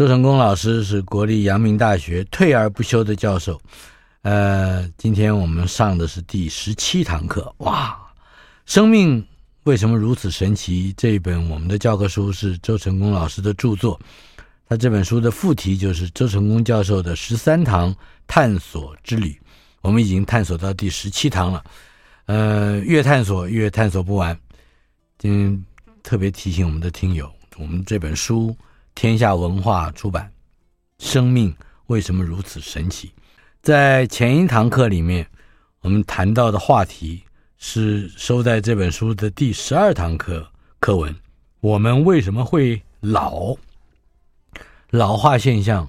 周成功老师是国立阳明大学退而不休的教授。呃，今天我们上的是第十七堂课。哇，生命为什么如此神奇？这一本我们的教科书是周成功老师的著作。他这本书的副题就是周成功教授的十三堂探索之旅。我们已经探索到第十七堂了。呃，越探索越探索不完。今天特别提醒我们的听友，我们这本书天下文化出版，《生命为什么如此神奇》。在前一堂课里面，我们谈到的话题是收在这本书的第十二堂课课文。我们为什么会老？老化现象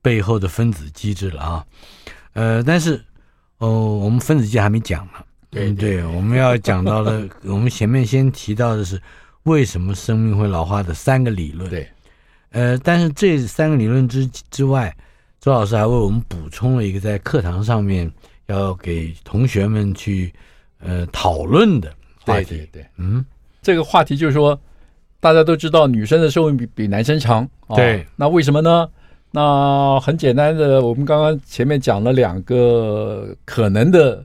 背后的分子机制了啊！呃，但是哦，我们分子机还没讲呢。对对，对，我们要讲到的，我们前面先提到的是为什么生命会老化的三个理论。对，呃，但是这三个理论之之外。周老师还为我们补充了一个在课堂上面要给同学们去呃讨论的话题。对对对，嗯，这个话题就是说，大家都知道女生的寿命比比男生长，对，那为什么呢？那很简单的，我们刚刚前面讲了两个可能的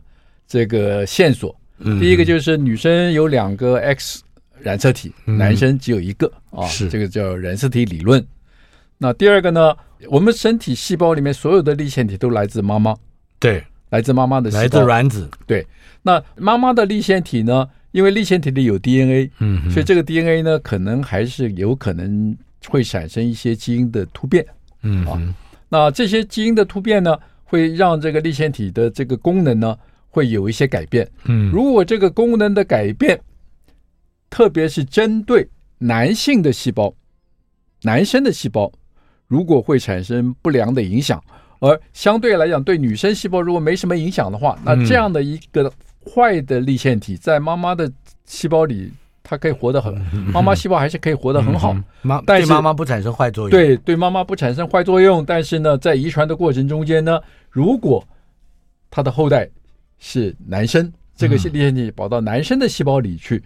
这个线索。嗯，第一个就是女生有两个 X 染色体，嗯，男生只有一个啊，是这个叫染色体理论。那第二个呢？我们身体细胞里面所有的粒线体都来自妈妈，对，来自妈妈的细胞，来自卵子，对。那妈妈的粒线体呢？因为粒线体里有 DNA，嗯，所以这个 DNA 呢，可能还是有可能会产生一些基因的突变，嗯啊。那这些基因的突变呢，会让这个粒线体的这个功能呢，会有一些改变，嗯。如果这个功能的改变，特别是针对男性的细胞，男生的细胞。如果会产生不良的影响，而相对来讲，对女生细胞如果没什么影响的话，那这样的一个坏的立腺体在妈妈的细胞里，它可以活得很，妈妈细胞还是可以活得很好。妈，对妈妈不产生坏作用。对，对妈妈不产生坏作用，但是呢，在遗传的过程中间呢，如果他的后代是男生，这个立腺体跑到男生的细胞里去。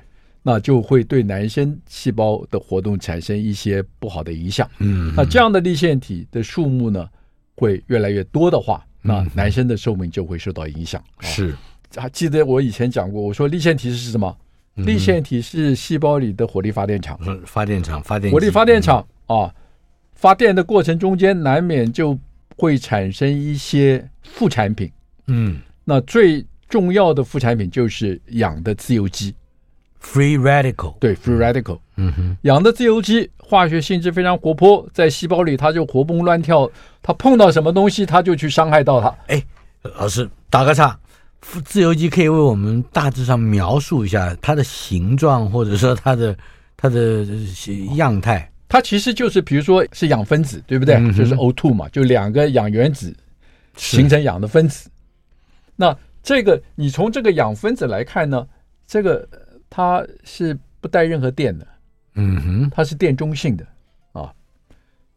那就会对男生细胞的活动产生一些不好的影响。嗯，那这样的立腺体的数目呢，会越来越多的话，那男生的寿命就会受到影响。是，还记得我以前讲过，我说立腺体是什么？立腺体是细胞里的火力发电厂。发电厂，发电。火力发电厂啊，发电的过程中间难免就会产生一些副产品。嗯，那最重要的副产品就是氧的自由基。Free radical，对，free radical，嗯哼，氧的自由基化学性质非常活泼，在细胞里它就活蹦乱跳，它碰到什么东西，它就去伤害到它。哎，老师打个岔，自由基可以为我们大致上描述一下它的形状，或者说它的它的样态。它其实就是，比如说是氧分子，对不对？嗯、就是 O2 嘛，就两个氧原子形成氧的分子。那这个你从这个氧分子来看呢，这个。它是不带任何电的，嗯哼，它是电中性的啊。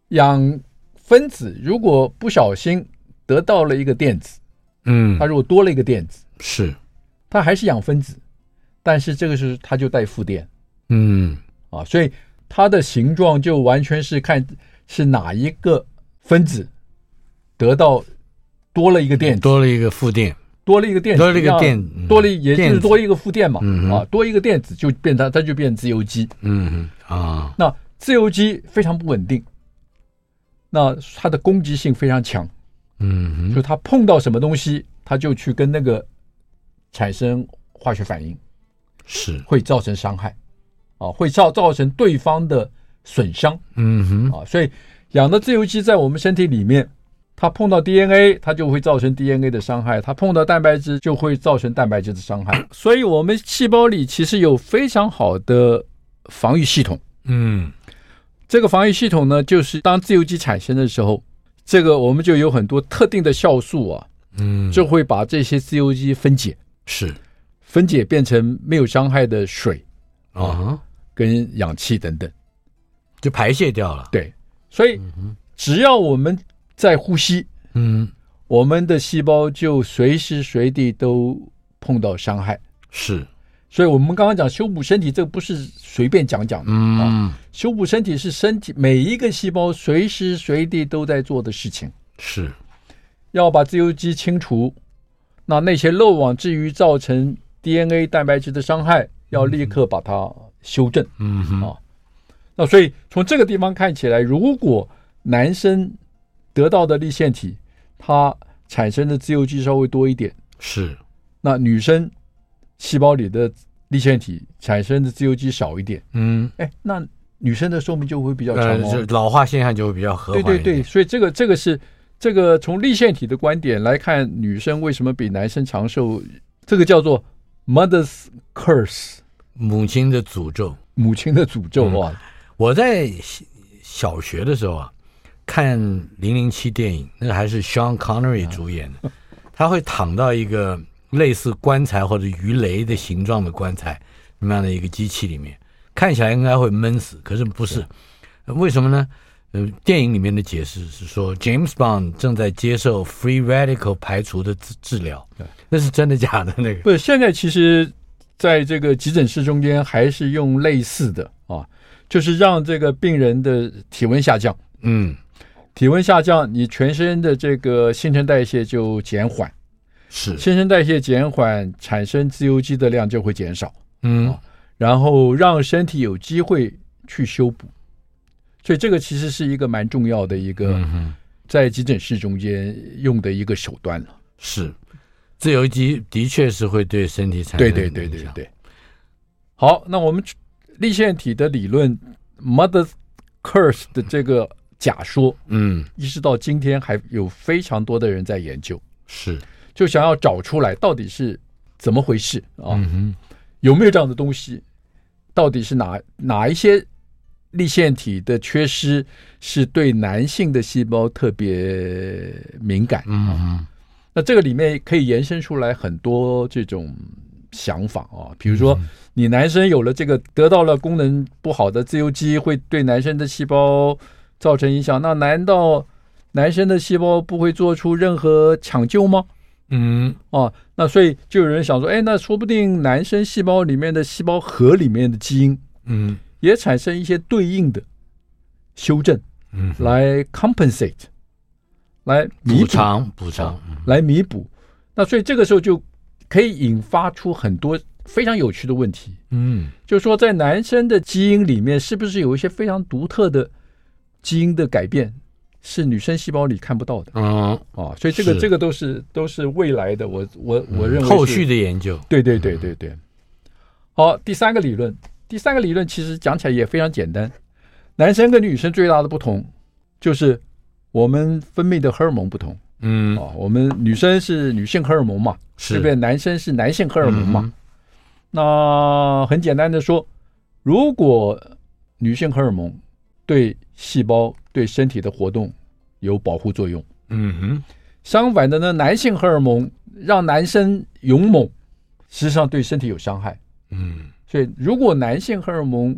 氧分子如果不小心得到了一个电子，嗯，它如果多了一个电子，是，它还是氧分子，但是这个是它就带负电，嗯，啊，所以它的形状就完全是看是哪一个分子得到多了一个电子，多了一个负电。多了一个电子，多了一个电，多了也就是多一个负电嘛，啊，多一个电子就变它，它就变自由基，嗯啊，那自由基非常不稳定，那它的攻击性非常强，嗯，就它碰到什么东西，它就去跟那个产生化学反应，是。会造成伤害，啊，会造造成对方的损伤，嗯哼，啊，所以氧的自由基在我们身体里面。它碰到 DNA，它就会造成 DNA 的伤害；它碰到蛋白质，就会造成蛋白质的伤害。所以，我们细胞里其实有非常好的防御系统。嗯，这个防御系统呢，就是当自由基产生的时候，这个我们就有很多特定的酵素啊，嗯，就会把这些自由基分解，是。分解变成没有伤害的水啊、哦，跟氧气等等，就排泄掉了。对，所以只要我们在呼吸，嗯，我们的细胞就随时随地都碰到伤害。是，所以我们刚刚讲修补身体，这个不是随便讲讲的。嗯、啊，修补身体是身体每一个细胞随时随地都在做的事情。是。要把自由基清除，那那些漏网之鱼造成 DNA 蛋白质的伤害，要立刻把它修正。嗯哼啊，那所以从这个地方看起来，如果男生得到的立腺体，它产生的自由基稍微多一点，是，那女生细胞里的立腺体产生的自由基少一点，嗯，哎，那女生的寿命就会比较长哦，呃、老化现象就会比较和缓。对对对，所以这个这个是。这个从立腺体的观点来看，女生为什么比男生长寿？这个叫做 mother's curse，母亲的诅咒。母亲的诅咒啊！嗯、我在小学的时候啊，看《零零七》电影，那个还是 Sean Connery 主演的，他会躺到一个类似棺材或者鱼雷的形状的棺材那么样的一个机器里面，看起来应该会闷死，可是不是，为什么呢？呃，电影里面的解释是说，James Bond 正在接受 free radical 排除的治治疗。那是真的假的？那个不是，现在其实在这个急诊室中间还是用类似的啊，就是让这个病人的体温下降。嗯，体温下降，你全身的这个新陈代谢就减缓。是，新陈代谢减缓，产生自由基的量就会减少。嗯，然后让身体有机会去修补。所以这个其实是一个蛮重要的一个，在急诊室中间用的一个手段了。是，自由基的确是会对身体产生对对对对对。好，那我们立线体的理论 Mother's Curse 的这个假说，嗯，一直到今天还有非常多的人在研究，是，就想要找出来到底是怎么回事啊？嗯，有没有这样的东西？到底是哪哪一些？立腺体的缺失是对男性的细胞特别敏感，嗯，那这个里面可以延伸出来很多这种想法啊，比如说你男生有了这个得到了功能不好的自由基，会对男生的细胞造成影响，那难道男生的细胞不会做出任何抢救吗？嗯，啊，那所以就有人想说，哎，那说不定男生细胞里面的细胞核里面的基因，嗯。也产生一些对应的修正，嗯，来 compensate，来补偿补偿，来弥补。那所以这个时候就可以引发出很多非常有趣的问题，嗯，就是说在男生的基因里面，是不是有一些非常独特的基因的改变，是女生细胞里看不到的？嗯，啊，所以这个这个都是都是未来的，我我我认为后续的研究，对对对对对。好，第三个理论。第三个理论其实讲起来也非常简单，男生跟女生最大的不同就是我们分泌的荷尔蒙不同。嗯，啊，我们女生是女性荷尔蒙嘛，是这边男生是男性荷尔蒙嘛。嗯。那很简单的说，如果女性荷尔蒙对细胞对身体的活动有保护作用，嗯哼，相反的呢，男性荷尔蒙让男生勇猛，实际上对身体有伤害。嗯。所以，如果男性荷尔蒙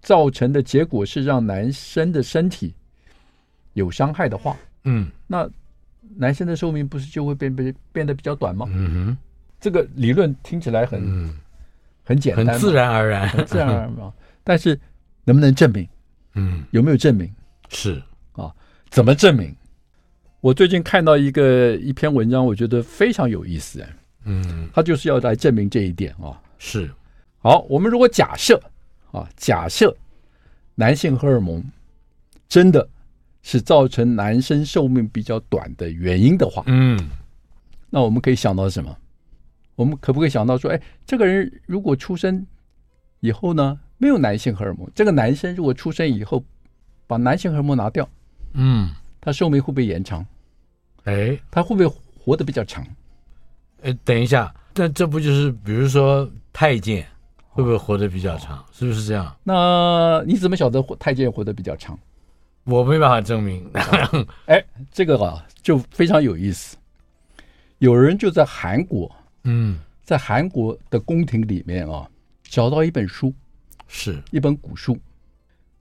造成的结果是让男生的身体有伤害的话，嗯，那男生的寿命不是就会变变变得比较短吗？嗯哼，这个理论听起来很、嗯、很简单，很自然而然，很自然而然嘛。但是能不能证明？嗯，有没有证明？是啊，怎么证明？我最近看到一个一篇文章，我觉得非常有意思哎，嗯，他就是要来证明这一点啊，是。好，我们如果假设啊，假设男性荷尔蒙真的是造成男生寿命比较短的原因的话，嗯，那我们可以想到什么？我们可不可以想到说，哎，这个人如果出生以后呢，没有男性荷尔蒙，这个男生如果出生以后把男性荷尔蒙拿掉，嗯，他寿命会不会延长？哎，他会不会活得比较长？哎，等一下，那这不就是比如说太监？会不会活得比较长？是不是这样？那你怎么晓得太监活得比较长？我没办法证明。哎，这个啊就非常有意思，有人就在韩国，嗯，在韩国的宫廷里面啊，找到一本书，是。一本古书。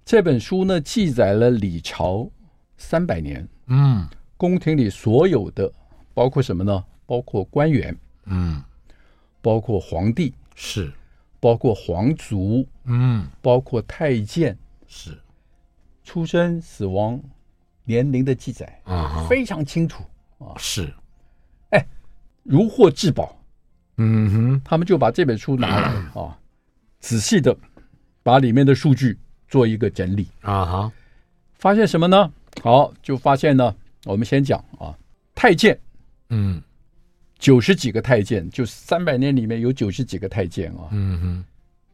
这本书呢，记载了李朝三百年，嗯，宫廷里所有的，包括什么呢？包括官员，嗯，包括皇帝，是，包括皇族，嗯，包括太监，是，出生、死亡、年龄的记载啊，非常清楚。啊，是，哎，如获至宝，嗯哼，他们就把这本书拿来啊，仔细的把里面的数据做一个整理啊哈，发现什么呢？好，就发现呢，我们先讲啊，太监，嗯。九十几个太监，就三百年里面有九十几个太监啊。嗯哼，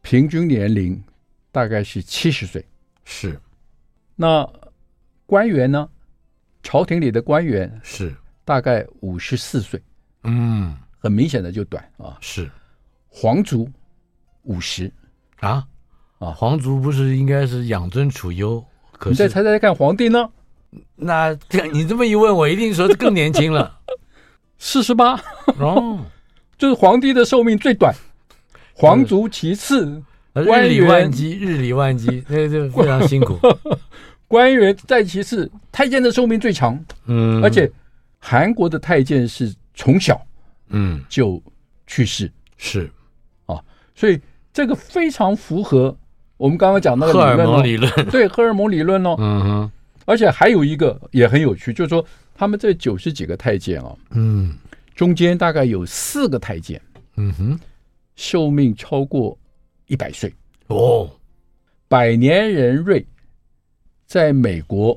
平均年龄大概是七十岁。是。那官员呢？朝廷里的官员是大概五十四岁。嗯，很明显的就短啊。是。皇族五十啊啊！皇族不是应该是养尊处优？可是你再猜猜看，皇帝呢？那这 你这么一问，我一定说更年轻了。四十八哦，就是皇帝的寿命最短，皇族其次，日理万机，日理万机，那就非常辛苦。官员再其次，太监的寿命最长，嗯，而且韩国的太监是从小嗯就去世，是啊，所以这个非常符合我们刚刚讲那个荷尔蒙理论，对荷尔蒙理论哦，嗯哼，而且还有一个也很有趣，就是说。他们这九十几个太监哦，嗯，中间大概有四个太监，嗯哼，寿命超过一百岁。哦。百年人瑞，在美国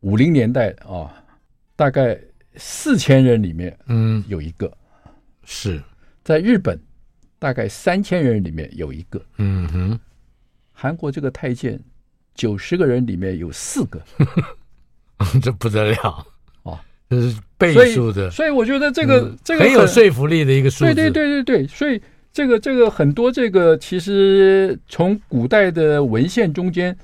五零年代啊，大概四千人里面，嗯，有一个；是。在日本，大概三千人里面有一个。嗯哼，韩国这个太监九十个人里面有四个，这不得了。这是倍数的，所以我觉得这个、嗯、这个很有说服力的一个数字。对对对对对，所以这个这个很多这个其实从古代的文献中间，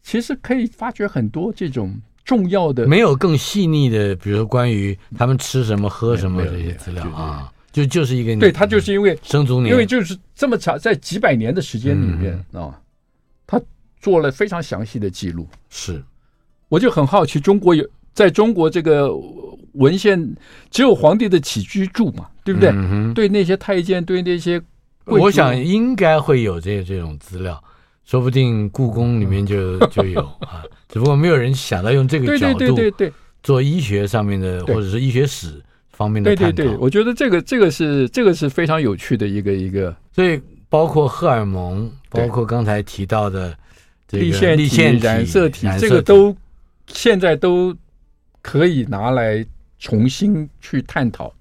其实可以发掘很多这种重要的。没有更细腻的，比如说关于他们吃什么喝什么这些资料啊，就就是一个对他就是因为生卒年，因为就是这么长，在几百年的时间里面啊、做了非常详细的记录。是，我就很好奇，中国有。在中国，这个文献只有皇帝的起居注嘛，对不对？嗯、对那些太监，对那些，我想应该会有这这种资料，说不定故宫里面就 就有啊，只不过没有人想到用这个角度，对对对对，做医学上面的或者是医学史方面的探讨。对对对，我觉得这个这个是这个是非常有趣的一个一个。所以包括荷尔蒙，包括刚才提到的这个粒线体、染色体，染色体这个都现在都。可以拿来重新去探讨，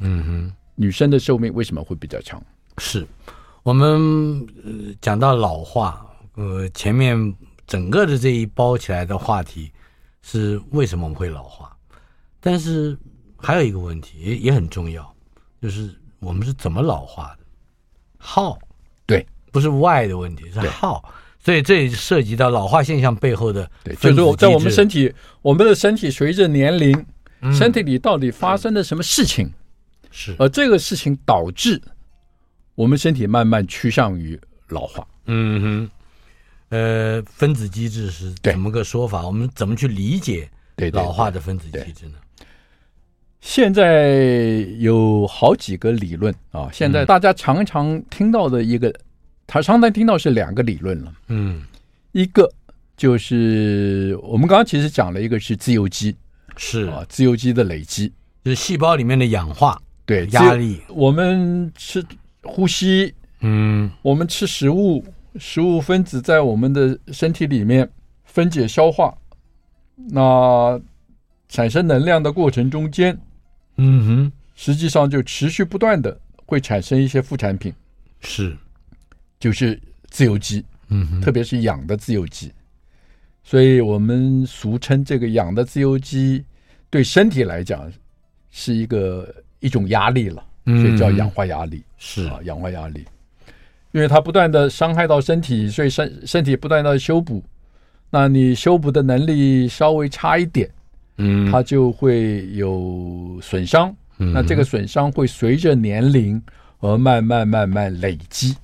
嗯哼，女生的寿命为什么会比较长？是我们呃讲到老化，呃，前面整个的这一包起来的话题是为什么我们会老化？但是还有一个问题也也很重要，就是我们是怎么老化的？How？对，不是 Why 的问题，是 How。所以这也涉及到老化现象背后的，对，就是在我们身体，我们的身体随着年龄，身体里到底发生了什么事情？是，而这个事情导致我们身体慢慢趋向于老化。嗯哼，呃，分子机制是怎么个说法？我们怎么去理解老化的分子机制呢？现在有好几个理论啊，现在大家常常听到的一个。他常常听到是两个理论了，嗯，一个就是我们刚刚其实讲了一个是自由基，是。啊，自由基的累积，就是细胞里面的氧化，对压力，我们吃呼吸，嗯，我们吃食物，食物分子在我们的身体里面分解消化，那产生能量的过程中间，嗯哼，实际上就持续不断的会产生一些副产品，是。就是自由基，嗯，特别是氧的自由基，所以我们俗称这个氧的自由基对身体来讲是一个一种压力了，所以叫氧化压力，嗯、是。啊，氧化压力，因为它不断的伤害到身体，所以身身体不断的修补，那你修补的能力稍微差一点，嗯，它就会有损伤，嗯，那这个损伤会随着年龄而慢慢慢慢累积，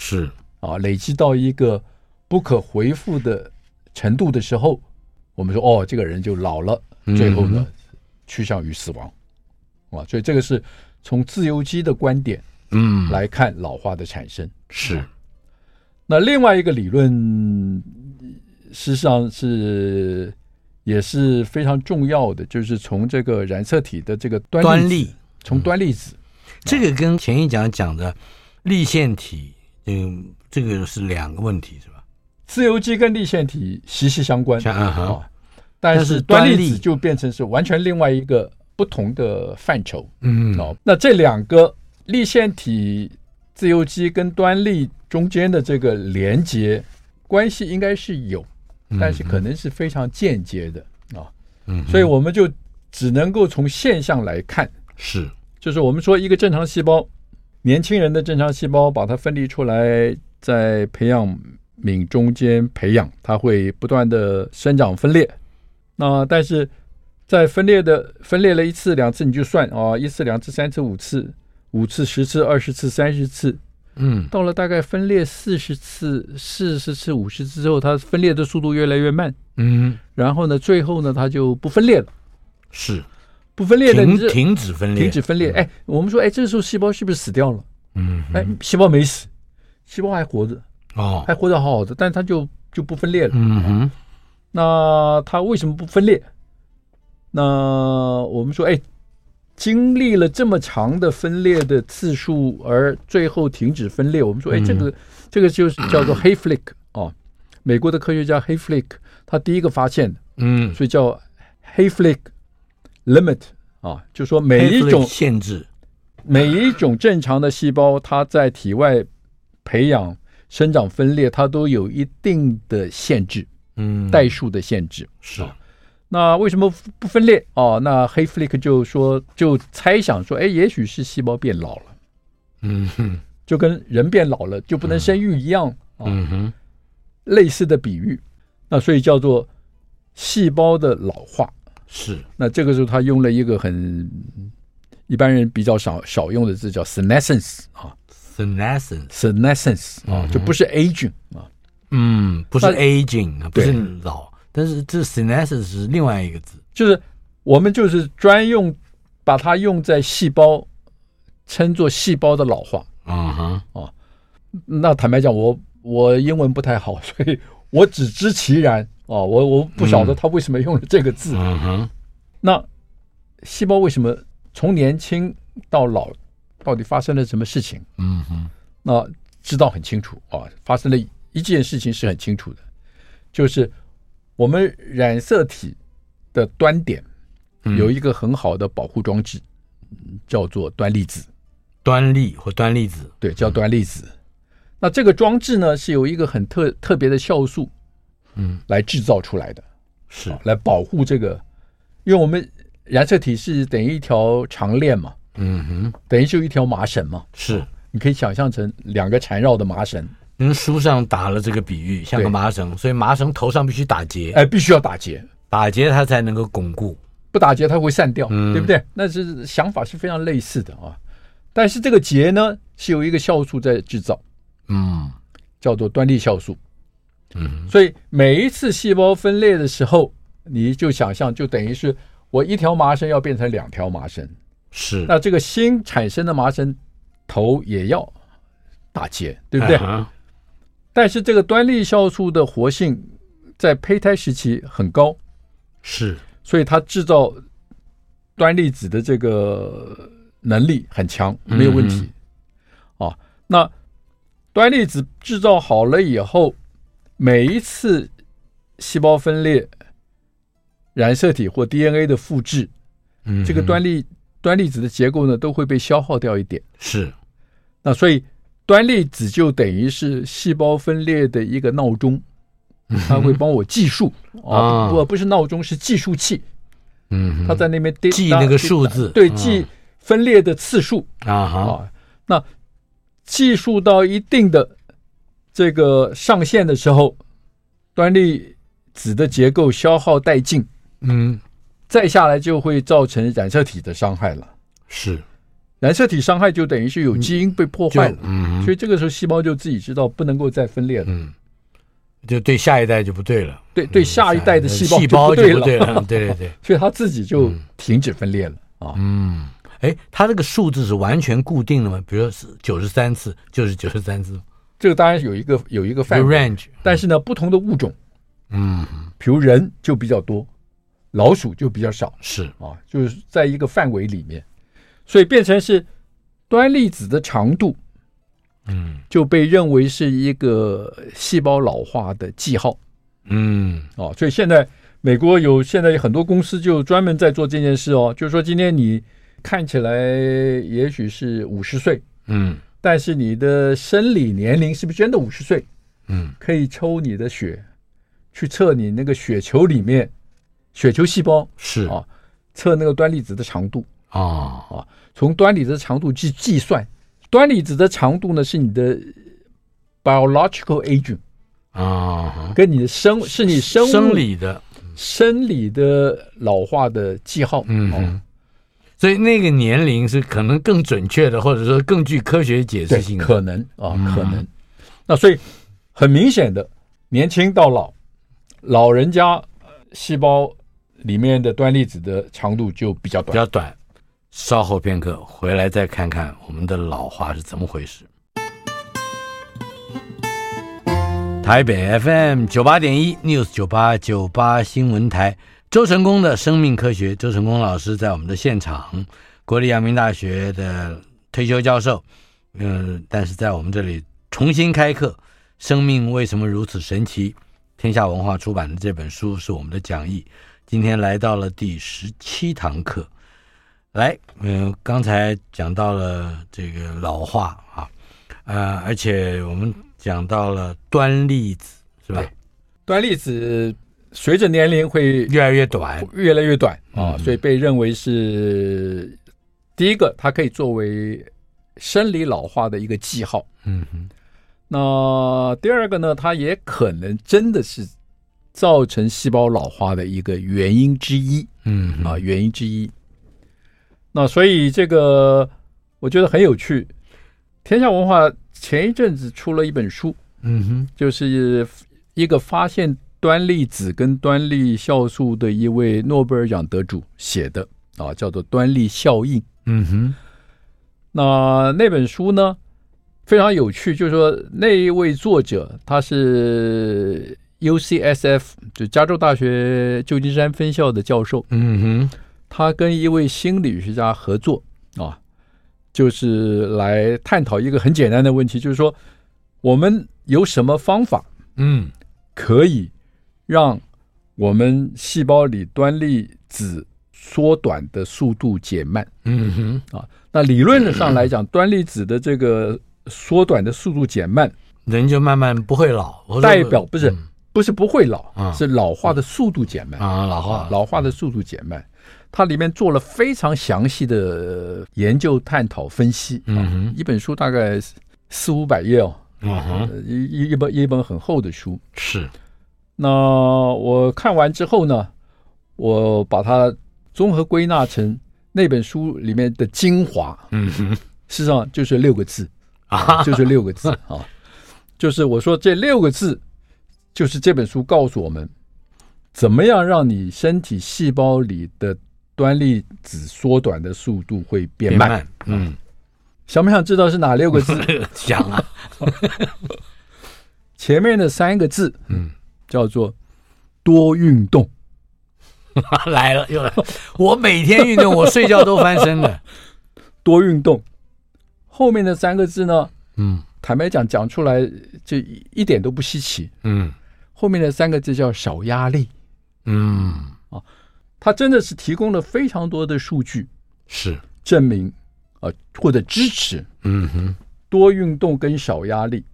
是。啊，累积到一个不可回复的程度的时候，我们说哦，这个人就老了，最后呢，趋向于死亡，啊，所以这个是从自由基的观点，嗯，来看老化的产生。是。那另外一个理论，事实上是也是非常重要的，就是从这个染色体的这个端粒，从端粒子，这个跟前一讲讲的粒线体，嗯，这个是两个问题，是吧？自由基跟立线体息息相关啊哈，但是端粒子就变成是完全另外一个不同的范畴。嗯，哦，那这两个立线体、自由基跟端粒。中间的这个连接关系应该是有，但是可能是非常间接的啊，嗯，所以我们就只能够从现象来看，是，就是我们说一个正常细胞，年轻人的正常细胞把它分离出来，在培养皿中间培养，它会不断的生长分裂，那但是在分裂的分裂了一次两次你就算啊，一次两次三次五次五次十次二十次三十次。嗯，到了大概分裂四十次、四十次、五十次之后，它分裂的速度越来越慢。嗯，然后呢，最后呢，它就不分裂了。是，不分裂的停停止分裂，停止分裂。哎，我们说，哎，这个时候细胞是不是死掉了？嗯，哎，细胞没死，细胞还活着。哦，还活得好好的，但是它就就不分裂了。嗯哼，那它为什么不分裂？那我们说，哎。经历了这么长的分裂的次数，而最后停止分裂，我们说，哎，这个这个就是叫做 Hayflick 哦，美国的科学家 Hayflick 他第一个发现的，嗯，所以叫 Hayflick limit 啊，就说每一种限制，每一种正常的细胞，它在体外培养、生长、分裂，它都有一定的限制，嗯，代数的限制是。那为什么不分裂？哦，那黑弗利克就说，就猜想说，哎，也许是细胞变老了，嗯哼，就跟人变老了就不能生育一样，嗯哼，类似的比喻。那所以叫做细胞的老化。是。那这个时候他用了一个很一般人比较少少用的字，叫 senescence 啊，senescence，senescence 啊，就不是 aging 啊，嗯，不是 aging 啊，不是老。但是这 senescence 是另外一个字，就是我们就是专用把它用在细胞，称作细胞的老化。啊哈啊，那坦白讲，我我英文不太好，所以我只知其然啊，我我不晓得他为什么用了这个字。那细胞为什么从年轻到老，到底发生了什么事情？嗯哼，那知道很清楚啊，发生了一件事情是很清楚的，就是。我们染色体的端点有一个很好的保护装置，叫做端粒子。端粒或端粒子，对，叫端粒子。那这个装置呢，是有一个很特特别的酵素，嗯，来制造出来的，是。来保护这个。因为我们染色体是等于一条长链嘛，嗯哼，等于就一条麻绳嘛，是，你可以想象成两个缠绕的麻绳。您书上打了这个比喻，像个麻绳，所以麻绳头上必须打结，哎，必须要打结，打结它才能够巩固，不打结它会散掉，嗯、对不对？那是想法是非常类似的啊。但是这个结呢，是有一个酵素在制造，嗯，叫做端粒酵素，嗯，所以每一次细胞分裂的时候，你就想象，就等于是我一条麻绳要变成两条麻绳，是，那这个新产生的麻绳头也要打结，对不对？哎但是这个端粒酵素的活性在胚胎时期很高，是，所以它制造端粒子的这个能力很强，没有问题。嗯、啊，那端粒子制造好了以后，每一次细胞分裂、染色体或 DNA 的复制，嗯，这个端粒端粒子的结构呢都会被消耗掉一点。是，那所以。端粒子就等于是细胞分裂的一个闹钟，它会帮我计数。啊，不不是闹钟，是计数器。嗯，它在那边记那个数字，对，记分裂的次数。啊啊。那计数到一定的这个上线的时候，端粒子的结构消耗殆尽，嗯，再下来就会造成染色体的伤害了。是。染色体伤害就等于是有基因被破坏了，嗯，所以这个时候细胞就自己知道不能够再分裂了，嗯，就对下一代就不对了，对对，下一代的细胞细胞就不对了，对对对，所以它自己就停止分裂了啊，嗯，哎，它这个数字是完全固定的吗？比如说是九十三次就是九十三次，这个当然有一个有一个范围。range，但是呢，不同的物种，嗯，比如人就比较多。老鼠就比较少，是。啊，就是在一个范围里面，所以变成是端粒子的长度，嗯，就被认为是一个细胞老化的记号，嗯，哦，所以现在美国有现在有很多公司就专门在做这件事哦，就是说今天你看起来也许是五十岁，嗯，但是你的生理年龄是不是真的五十岁？嗯，可以抽你的血，去测你那个血球里面。血球细胞是。啊，测那个端粒子的长度啊。啊，从端粒子的长度去计算，端粒子的长度呢是你的 biological aging 啊，跟你的生是你生生理的。生理的老化的记号，嗯，所以那个年龄是可能更准确的，或者说更具科学解释性的，可能啊，可能。那所以很明显的，年轻到老，老人家细胞。里面的端粒子的长度就比较短，比较短。稍后片刻回来再看看我们的老化是怎么回事。台北 FM 九八点一 News 九八九八新闻台，周成功的生命科学，周成功老师在我们的现场，国立阳明大学的退休教授，嗯、但是在我们这里重新开课，生命为什么如此神奇？天下文化出版的这本书是我们的讲义。今天来到了第十七堂课，来，嗯，刚才讲到了这个老化啊，呃，而且我们讲到了端粒子，是吧？端粒子随着年龄会越来越短，越来越短啊，所以被认为是第一个，它可以作为生理老化的一个记号。嗯哼，那第二个呢，它也可能真的是。造成细胞老化的一个原因之一，嗯啊，原因之一。那所以这个我觉得很有趣。天下文化前一阵子出了一本书，嗯哼，就是一个发现端粒子跟端粒酵素的一位诺贝尔奖得主写的啊，叫做《端粒效应》。嗯哼，那那本书呢非常有趣，就是说那一位作者他是。UCSF 就加州大学旧金山分校的教授，嗯哼，他跟一位心理学家合作啊，就是来探讨一个很简单的问题，就是说我们有什么方法，嗯，可以让我们细胞里端粒子缩短的速度减慢，嗯哼，啊，那理论上来讲，端粒子的这个缩短的速度减慢，人就慢慢不会老，代表不是。不是不会老，啊、是老化的速度减慢啊，老化老化的速度减慢。它里面做了非常详细的研究、探讨、分析。嗯哼，一本书大概四五百页哦，嗯哼，一一一本一本很厚的书。是。那我看完之后呢，我把它综合归纳成那本书里面的精华。嗯哼，事实上就是六个字啊，就是六个字啊，就是我说这六个字。就是这本书告诉我们，怎么样让你身体细胞里的端粒子缩短的速度会变慢？变慢嗯，想不想知道是哪六个字？想啊。前面的三个字，嗯，叫做多运动。来了又来了，我每天运动，我睡觉都翻身了。多运动。后面的三个字呢？嗯，坦白讲，讲出来就一点都不稀奇。嗯。后面的三个字叫少压力，嗯啊，它真的是提供了非常多的数据，是证明啊或者支持，嗯哼，多运动跟少压力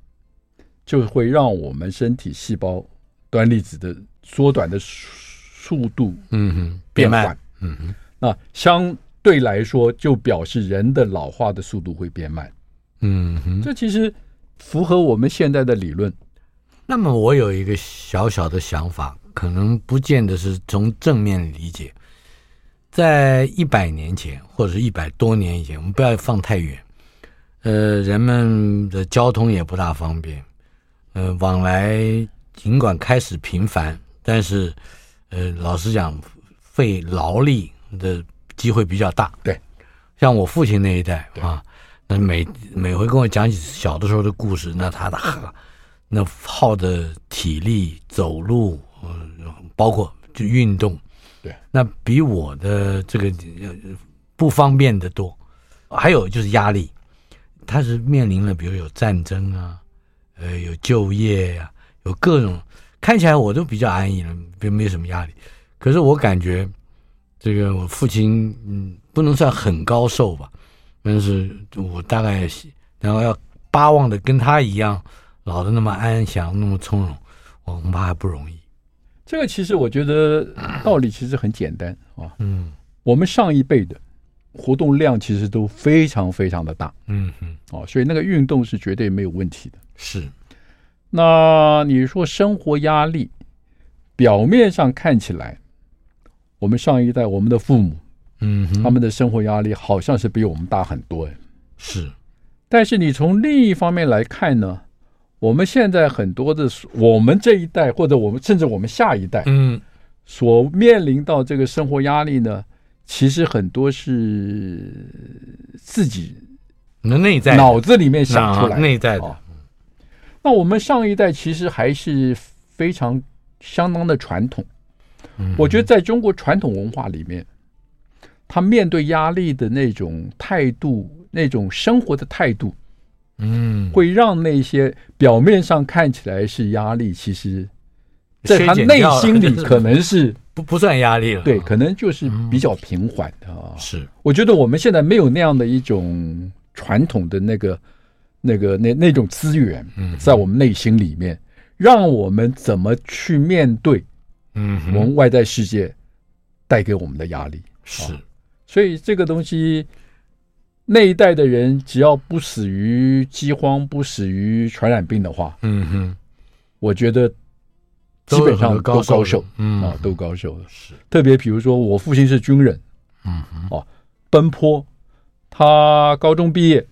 就会让我们身体细胞端粒子的缩短的速度，嗯哼，变慢，嗯哼，那相对来说就表示人的老化的速度会变慢，嗯哼，这其实符合我们现在的理论。那么我有一个小小的想法，可能不见得是从正面理解。在一百年前或者是一百多年以前，我们不要放太远。呃，人们的交通也不大方便，呃，往来尽管开始频繁，但是，呃，老实讲，费劳力的机会比较大。对，像我父亲那一代啊，那每每回跟我讲起小的时候的故事，那他的那耗的体力、走路，嗯，包括就运动，对，那比我的这个不方便的多。还有就是压力。他是面临了，比如有战争啊，呃，有就业呀、啊，有各种，看起来我都比较安逸了，并没有什么压力。可是我感觉，这个我父亲，嗯，不能算很高寿吧，但是我大概，然后要巴望的跟他一样，老的那么安详，那么从容，我恐怕还不容易。这个其实我觉得道理其实很简单啊，嗯，我们上一辈的。活动量其实都非常非常的大，嗯嗯，哦，所以那个运动是绝对没有问题的。是，那你说生活压力，表面上看起来，我们上一代我们的父母，嗯，他们的生活压力好像是比我们大很多，是，但是你从另一方面来看呢，我们现在很多的我们这一代或者我们甚至我们下一代，嗯，所面临到这个生活压力呢。其实很多是自己内在脑子里面想出来的，内在的。那我们上一代其实还是非常相当的传统。我觉得在中国传统文化里面，他面对压力的那种态度，那种生活的态度，嗯，会让那些表面上看起来是压力，其实在他内心里 可能是。不不算压力了，对，可能就是比较平缓的啊。是，我觉得我们现在没有那样的一种传统的那个、那个、那那种资源，在我们内心里面，让我们怎么去面对，嗯，我们外在世界带给我们的压力。是，所以这个东西，那一代的人只要不死于饥荒，不死于传染病的话，嗯哼，我觉得。基本上都高寿，嗯。啊，都高寿了。是，特别比如说，我父亲是军人，嗯哼。哦，奔波，他高中毕业，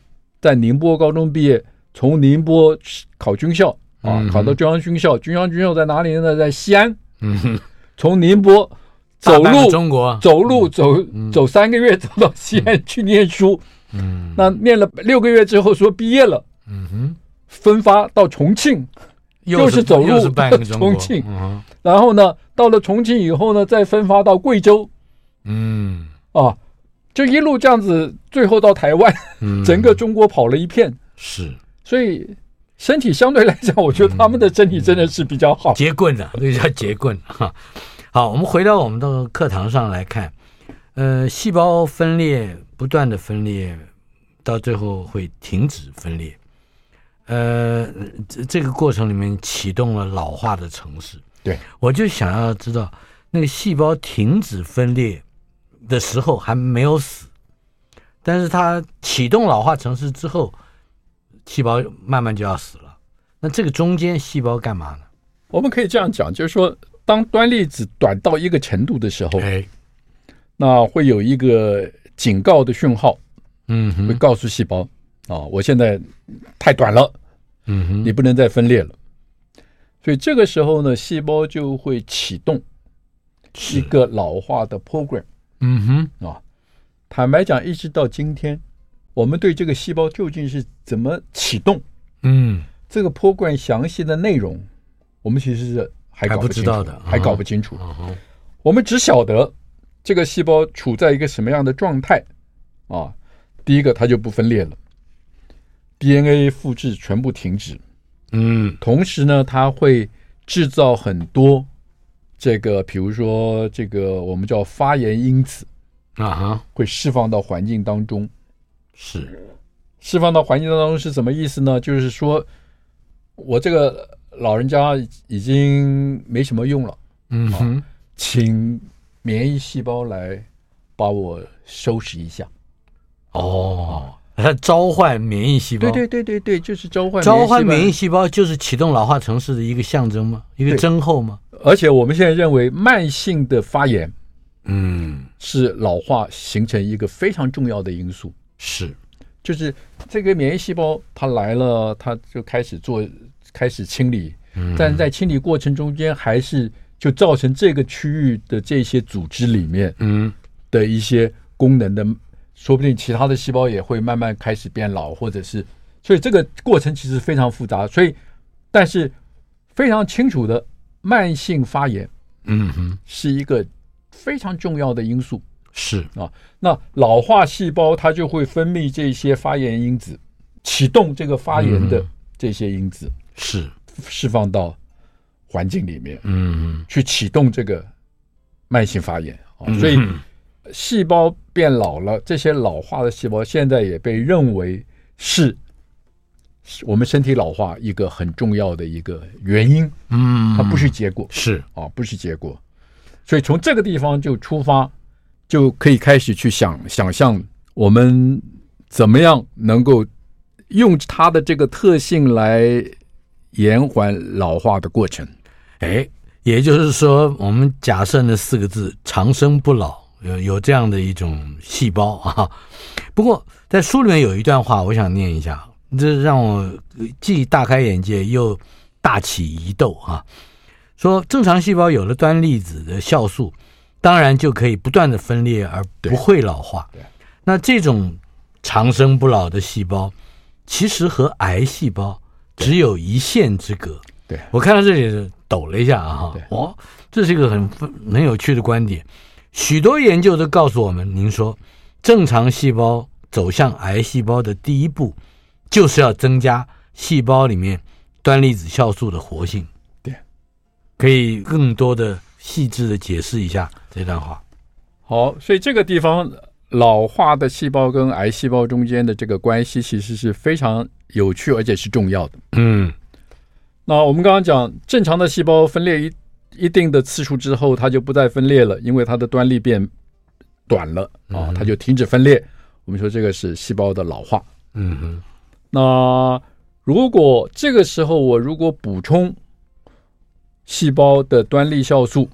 在宁波高中毕业，从宁波考军校啊，考到中央军校，中央军校在哪里呢？在西安。嗯，从宁波走路中国。走路走走三个月走到西安去念书。嗯，那念了六个月之后说毕业了。嗯哼，分发到重庆。又是走路到 重庆，然后呢，到了重庆以后呢，再分发到贵州，嗯，啊，就一路这样子，最后到台湾，整个中国跑了一片，是，所以身体相对来讲，我觉得他们的身体真的是比较好，结棍的，这叫结棍。哈。好，我们回到我们的课堂上来看，呃，细胞分裂不断的分裂，到最后会停止分裂。呃，这这个过程里面启动了老化的城市。对，我就想要知道，那个细胞停止分裂的时候还没有死，但是它启动老化程式之后，细胞慢慢就要死了。那这个中间细胞干嘛呢？我们可以这样讲，就是说，当端粒子短到一个程度的时候，哎，那会有一个警告的讯号，嗯，会告诉细胞。啊、哦，我现在太短了，嗯哼，你不能再分裂了，所以这个时候呢，细胞就会启动一个老化的 program，嗯哼，啊，坦白讲，一直到今天，我们对这个细胞究竟是怎么启动，嗯，这个 program 详细的内容，我们其实是还搞不清楚的，还搞不清楚，我们只晓得这个细胞处在一个什么样的状态，啊，第一个它就不分裂了。DNA 复制全部停止，嗯，同时呢，它会制造很多这个，比如说这个我们叫发炎因子啊哈，会释放到环境当中，是释放到环境当中是什么意思呢？就是说我这个老人家已经没什么用了，嗯哼，请免疫细胞来把我收拾一下，哦。它召唤免疫细胞，对对对对对，就是召唤召唤免疫细胞，就是启动老化城市的一个象征吗？一个征候吗？而且我们现在认为，慢性的发炎，嗯，是老化形成一个非常重要的因素。是，就是这个免疫细胞它来了，它就开始做开始清理，嗯、但在清理过程中间，还是就造成这个区域的这些组织里面，嗯，的一些功能的，嗯、说不定其他的细胞也会慢慢开始变老，或者是，所以这个过程其实非常复杂。所以，但是非常清楚的，慢性发炎，嗯哼，是一个非常重要的因素。是啊，那老化细胞它就会分泌这些发炎因子，启动这个发炎的这些因子，是释放到环境里面，嗯，去启动这个慢性发炎啊。所以细胞变老了，这些老化的细胞现在也被认为是我们身体老化一个很重要的一个原因。嗯，它不是结果，是啊，不是结果。所以从这个地方就出发。就可以开始去想想象，我们怎么样能够用它的这个特性来延缓老化的过程。哎，也就是说，我们假设那四个字“长生不老”有有这样的一种细胞啊。不过在书里面有一段话，我想念一下，这让我既大开眼界又大起疑窦啊。说正常细胞有了端粒子的酵素。当然就可以不断的分裂而不会老化。那这种长生不老的细胞，其实和癌细胞只有一线之隔。对，我看到这里抖了一下啊，哈，哦，这是一个很很有趣的观点。许多研究都告诉我们，您说正常细胞走向癌细胞的第一步，就是要增加细胞里面端粒子酵素的活性。对，可以更多的。细致的解释一下这段话。好，所以这个地方老化的细胞跟癌细胞中间的这个关系，其实是非常有趣而且是重要的。嗯，那我们刚刚讲，正常的细胞分裂一一定的次数之后，它就不再分裂了，因为它的端粒变短了啊，它就停止分裂。我们说这个是细胞的老化。嗯哼。那如果这个时候我如果补充。细胞的端粒酵素，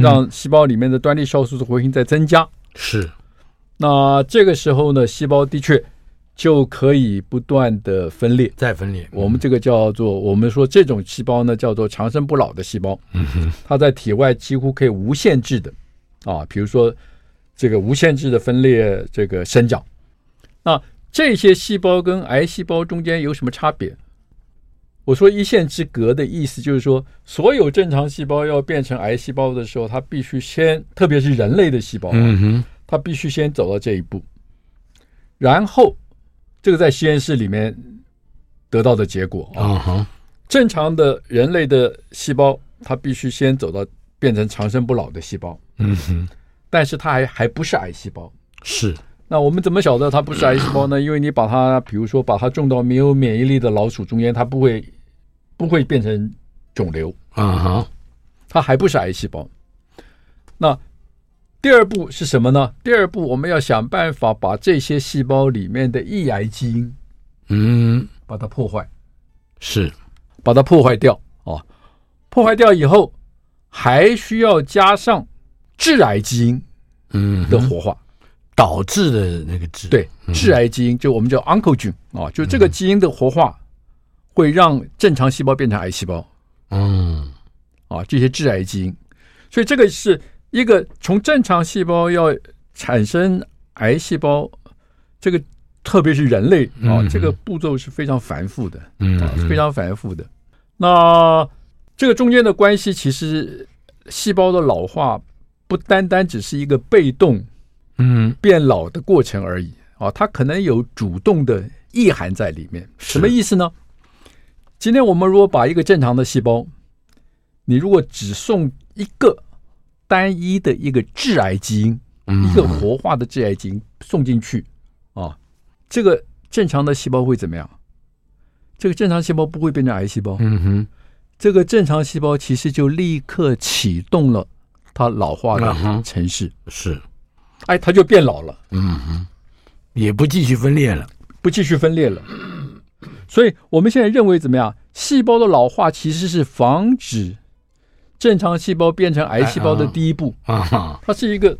让细胞里面的端粒酵素的活性再增加。是，那这个时候呢，细胞的确就可以不断的分裂，再分裂。我们这个叫做，我们说这种细胞呢，叫做长生不老的细胞。嗯哼，它在体外几乎可以无限制的啊，比如说这个无限制的分裂，这个生长。那这些细胞跟癌细胞中间有什么差别？我说一线之隔的意思就是说，所有正常细胞要变成癌细胞的时候，它必须先，特别是人类的细胞，嗯哼，它必须先走到这一步，然后这个在实验室里面得到的结果啊，正常的人类的细胞，它必须先走到变成长生不老的细胞，嗯哼，但是它还还不是癌细胞，是。那我们怎么晓得它不是癌细胞呢？因为你把它，比如说把它种到没有免疫力的老鼠中间，它不会不会变成肿瘤啊哈，它还不是癌细胞。那第二步是什么呢？第二步我们要想办法把这些细胞里面的抑癌基因，嗯，把它破坏，是把它破坏掉啊。破坏掉以后，还需要加上致癌基因，嗯的活化。导致的那个致对致癌基因，就我们叫 oncogene 啊，就这个基因的活化会让正常细胞变成癌细胞。嗯，啊，这些致癌基因，所以这个是一个从正常细胞要产生癌细胞，这个特别是人类啊，这个步骤是非常繁复的，嗯，非常繁复的。那这个中间的关系，其实细胞的老化不单单只是一个被动。嗯，变老的过程而已啊，它可能有主动的意涵在里面。什么意思呢？今天我们如果把一个正常的细胞，你如果只送一个单一的一个致癌基因，一个活化的致癌基因送进去啊，这个正常的细胞会怎么样？这个正常细胞不会变成癌细胞。嗯哼，这个正常细胞其实就立刻启动了它老化的程式。是。哎，它就变老了，嗯哼，也不继续分裂了，不继续分裂了。所以我们现在认为怎么样？细胞的老化其实是防止正常细胞变成癌细胞的第一步啊，它是一个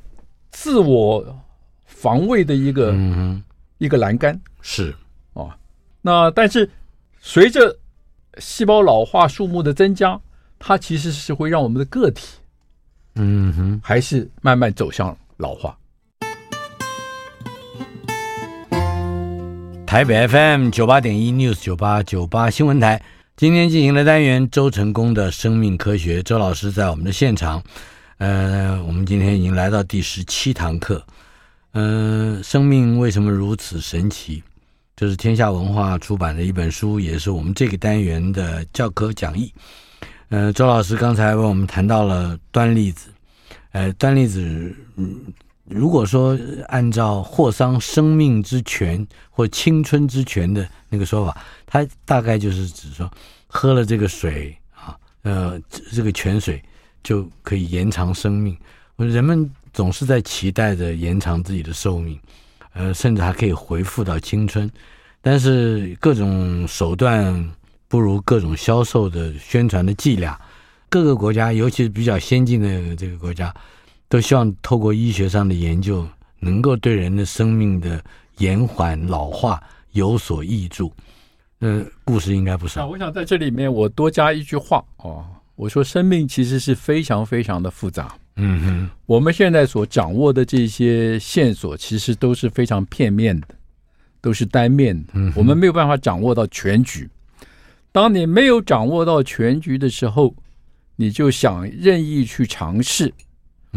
自我防卫的一个、嗯、一个栏杆。是啊，那但是随着细胞老化数目的增加，它其实是会让我们的个体，嗯哼，还是慢慢走向老化。台北 FM 九八点一 News 九八九八新闻台，今天进行的单元周成功的生命科学，周老师在我们的现场。呃，我们今天已经来到第十七堂课。嗯、生命为什么如此神奇？这是天下文化出版的一本书，也是我们这个单元的教科讲义。呃，周老师刚才为我们谈到了端粒子。呃，端粒子，嗯。如果说按照霍桑生命之泉或青春之泉的那个说法，它大概就是指说，喝了这个水啊，呃，这个泉水就可以延长生命。人们总是在期待着延长自己的寿命，呃，甚至还可以恢复到青春。但是各种手段不如各种销售的宣传的伎俩，各个国家，尤其是比较先进的这个国家。都希望透过医学上的研究，能够对人的生命的延缓老化有所益助。呃，故事应该不少。啊我想在这里面我多加一句话哦，我说生命其实是非常非常的复杂。嗯哼，我们现在所掌握的这些线索，其实都是非常片面的，都是单面的。嗯，我们没有办法掌握到全局。当你没有掌握到全局的时候，你就想任意去尝试。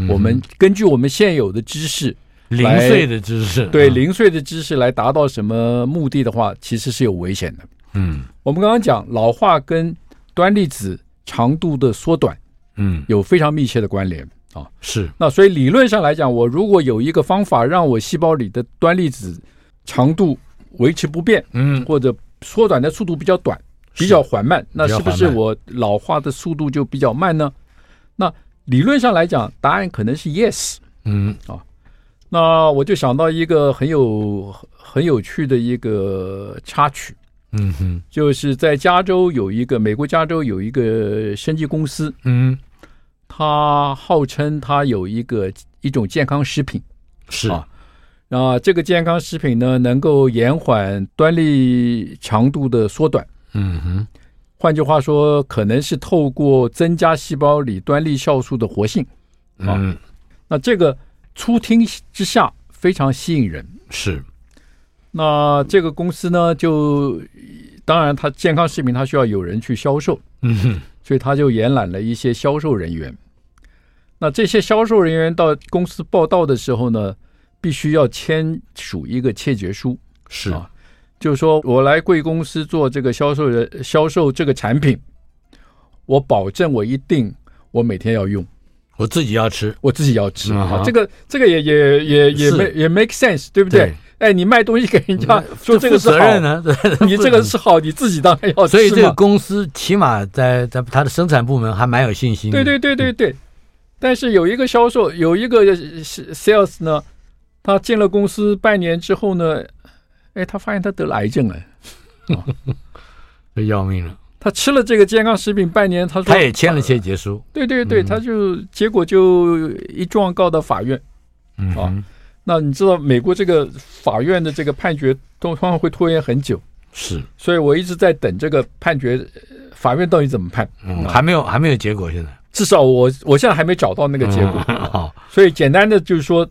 我们根据我们现有的知识，零碎的知识，对零碎的知识来达到什么目的的话，其实是有危险的。嗯，我们刚刚讲老化跟端粒子长度的缩短，嗯，有非常密切的关联啊。是。那所以理论上来讲，我如果有一个方法让我细胞里的端粒子长度维持不变，嗯，或者缩短的速度比较短，比较缓慢，那是不是我老化的速度就比较慢呢？那理论上来讲，答案可能是 yes。嗯啊，那我就想到一个很有很有趣的一个插曲。嗯哼，就是在加州有一个美国加州有一个生技公司。嗯，它号称它有一个一种健康食品。是啊，那这个健康食品呢，能够延缓端粒长度的缩短。嗯哼。换句话说，可能是透过增加细胞里端粒酵素的活性，嗯、啊，那这个初听之下非常吸引人。是，那这个公司呢，就当然它健康食品它需要有人去销售，嗯哼，所以他就延揽了一些销售人员。那这些销售人员到公司报道的时候呢，必须要签署一个切结书，是啊。就是说我来贵公司做这个销售人，销售这个产品，我保证我一定我每天要用，我自己要吃，我自己要吃啊、嗯。这个这个也也也也没也 make sense，对不对？对哎，你卖东西给人家说这个是好，责任呢？你这个是好，你自己当然要吃。所以这个公司起码在在它的生产部门还蛮有信心的。对对对对对。但是有一个销售，有一个 sales 呢，他进了公司半年之后呢。哎，他发现他得了癌症了，要命了。他吃了这个健康食品半年，他说他也签了切结书。对对对，他就结果就一状告到法院。嗯啊，那你知道美国这个法院的这个判决通常会拖延很久。是，所以我一直在等这个判决，法院到底怎么判？嗯，还没有还没有结果，现在至少我我现在还没找到那个结果。好，所以简单的就是说。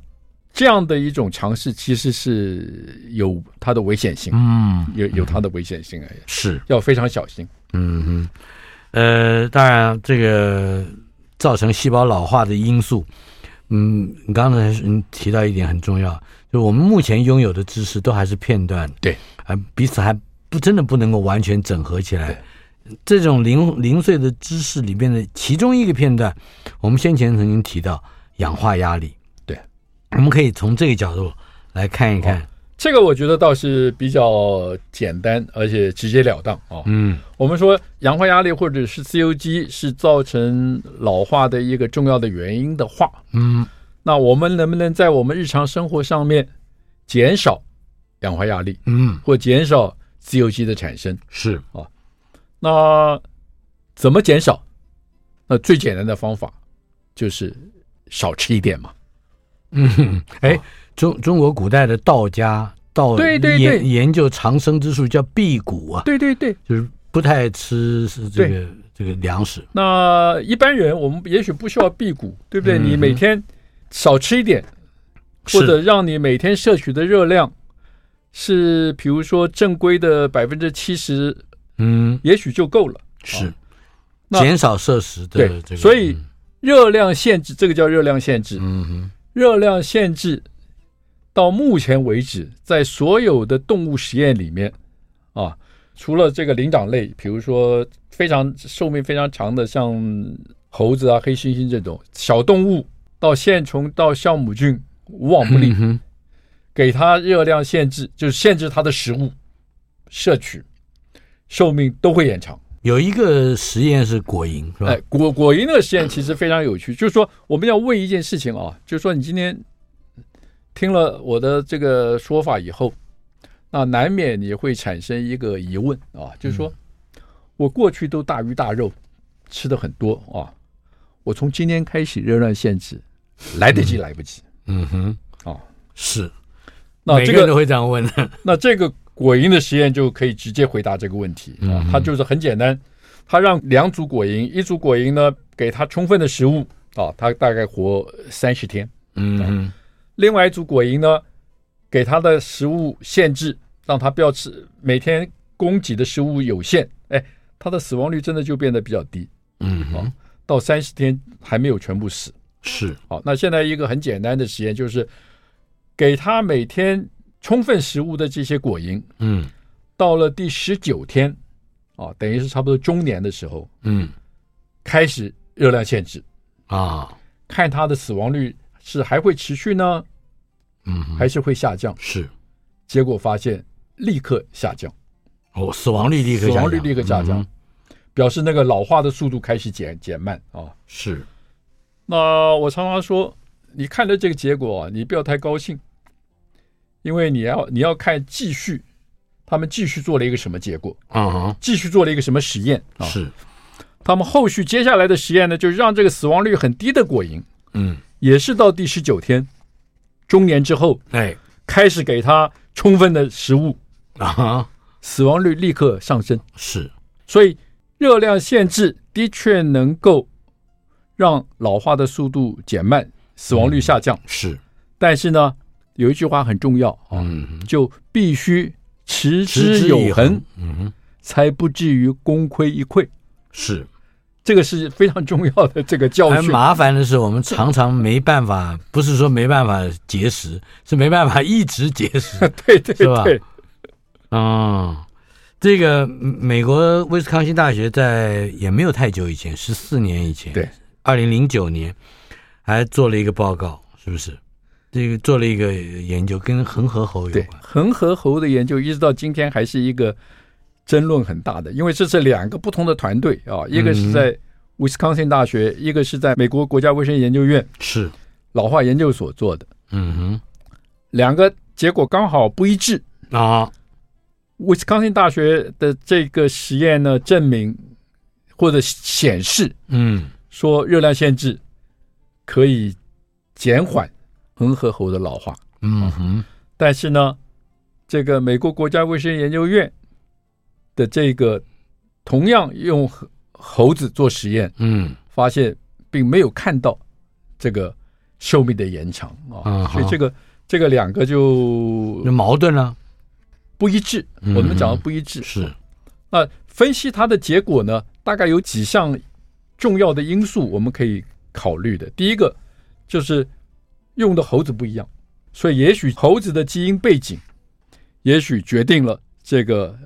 这样的一种尝试，其实是有它的危险性，嗯，有有它的危险性，哎，是要非常小心。嗯嗯，呃，当然，这个造成细胞老化的因素，嗯，你刚才嗯提到一点很重要，就我们目前拥有的知识都还是片段，对，啊，彼此还不真的不能够完全整合起来。这种零零碎的知识里面的其中一个片段，我们先前曾经提到氧化压力。我们可以从这个角度来看一看，哦，这个我觉得倒是比较简单，而且直截了当啊。嗯，我们说氧化压力或者是自由基是造成老化的一个重要的原因的话，嗯，那我们能不能在我们日常生活上面减少氧化压力，嗯，或减少自由基的产生？是啊，那怎么减少？那最简单的方法就是少吃一点嘛。嗯，哎，中中国古代的道家道对对对研究长生之术叫辟谷啊，对对对，就是不太吃是这个这个粮食。那一般人我们也许不需要辟谷，对不对？你每天少吃一点，或者让你每天摄取的热量是，比如说正规的百分之七十，嗯，也许就够了。是，减少摄食的这个，所以。热量限制，这个叫热量限制。嗯哼，热量限制到目前为止，在所有的动物实验里面，啊，除了这个灵长类，比如说非常寿命非常长的，像猴子啊、黑猩猩这种小动物，到线虫到酵母菌无往不利，给它热量限制，就是限制它的食物摄取，寿命都会延长。有一个实验是果蝇，是吧？哎，果果蝇的实验其实非常有趣，就是说我们要问一件事情啊，就是说你今天听了我的这个说法以后，那难免你会产生一个疑问啊，就是说我过去都大鱼大肉吃的很多啊，我从今天开始热量限制，来得及来不及？嗯哼，啊，是，那这个每个人都会这样问。那这个。果蝇的实验就可以直接回答这个问题。啊，它就是很简单，它让两组果蝇，一组果蝇呢给它充分的食物啊，它大概活三十天，嗯，另外一组果蝇呢给它的食物限制，让它不要吃，每天供给的食物有限，哎，它的死亡率真的就变得比较低，嗯，啊，到三十天还没有全部死，是，好，那现在一个很简单的实验就是给它每天。充分食物的这些果蝇，嗯，到了第十九天，啊，等于是差不多中年的时候，嗯，开始热量限制，啊，看它的死亡率是还会持续呢，嗯，还是会下降？是，结果发现立刻下降，哦，死亡率立刻下降，死亡率立刻下降，表示那个老化的速度开始减减慢啊。是，那我常常说，你看了这个结果啊，你不要太高兴。因为你要你要看继续，他们继续做了一个什么结果啊？继续做了一个什么实验啊？是，他们后续接下来的实验呢，就是让这个死亡率很低的果蝇，嗯，也是到第十九天中年之后，哎，开始给它充分的食物啊，死亡率立刻上升。是，所以热量限制的确能够让老化的速度减慢，死亡率下降。是，但是呢？有一句话很重要啊，就必须持之有恒，嗯，才不至于功亏一篑。是，这个是非常重要的这个教训。麻烦的是，我们常常没办法，不是说没办法节食，是没办法一直节食。对对对，是吧？嗯，这个美国威斯康星大学在也没有太久以前，十四年以前，对，二零零九年还做了一个报告，是不是？这个做了一个研究，跟恒河猴有关。对，恒河猴的研究一直到今天还是一个争论很大的，因为这是两个不同的团队啊，一个是在威斯康星大学，一个是在美国国家卫生研究院是老化研究所做的。嗯哼，两个结果刚好不一致啊。威斯康星大学的这个实验呢，证明或者显示，嗯，说热量限制可以减缓。恒河猴的老化，嗯哼，但是呢，这个美国国家卫生研究院的这个同样用猴子做实验，嗯，发现并没有看到这个寿命的延长啊，嗯、所以这个这个两个就矛盾了，不一致。我们讲的不一致、嗯、是那分析它的结果呢，大概有几项重要的因素我们可以考虑的。第一个就是。用的猴子不一样，所以也许猴子的基因背景，也许决定了这个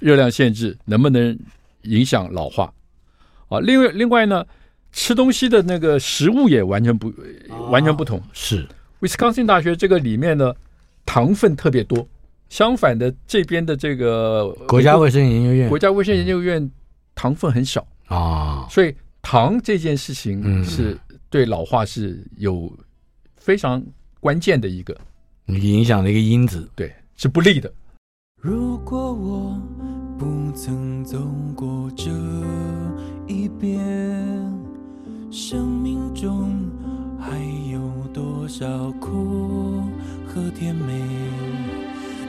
热量限制能不能影响老化啊。另外，另外呢，吃东西的那个食物也完全不完全不同。是，威斯康星大学这个里面呢，糖分特别多，相反的这边的这个国家卫生研究院，国家卫生研究院糖分很少啊，所以糖这件事情是对老化是有。非常关键的一个影响的一个因子，对，是不利的。如果我不曾走过这一边，生命中还有多少苦和甜美？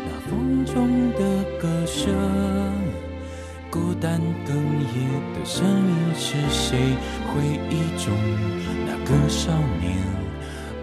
那风中的歌声，孤单哽咽的声音是谁？回忆中那个少年，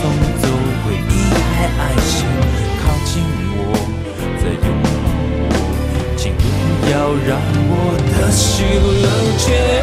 从走回忆还爱先靠近我，再拥抱我，请不要让我的心冷却。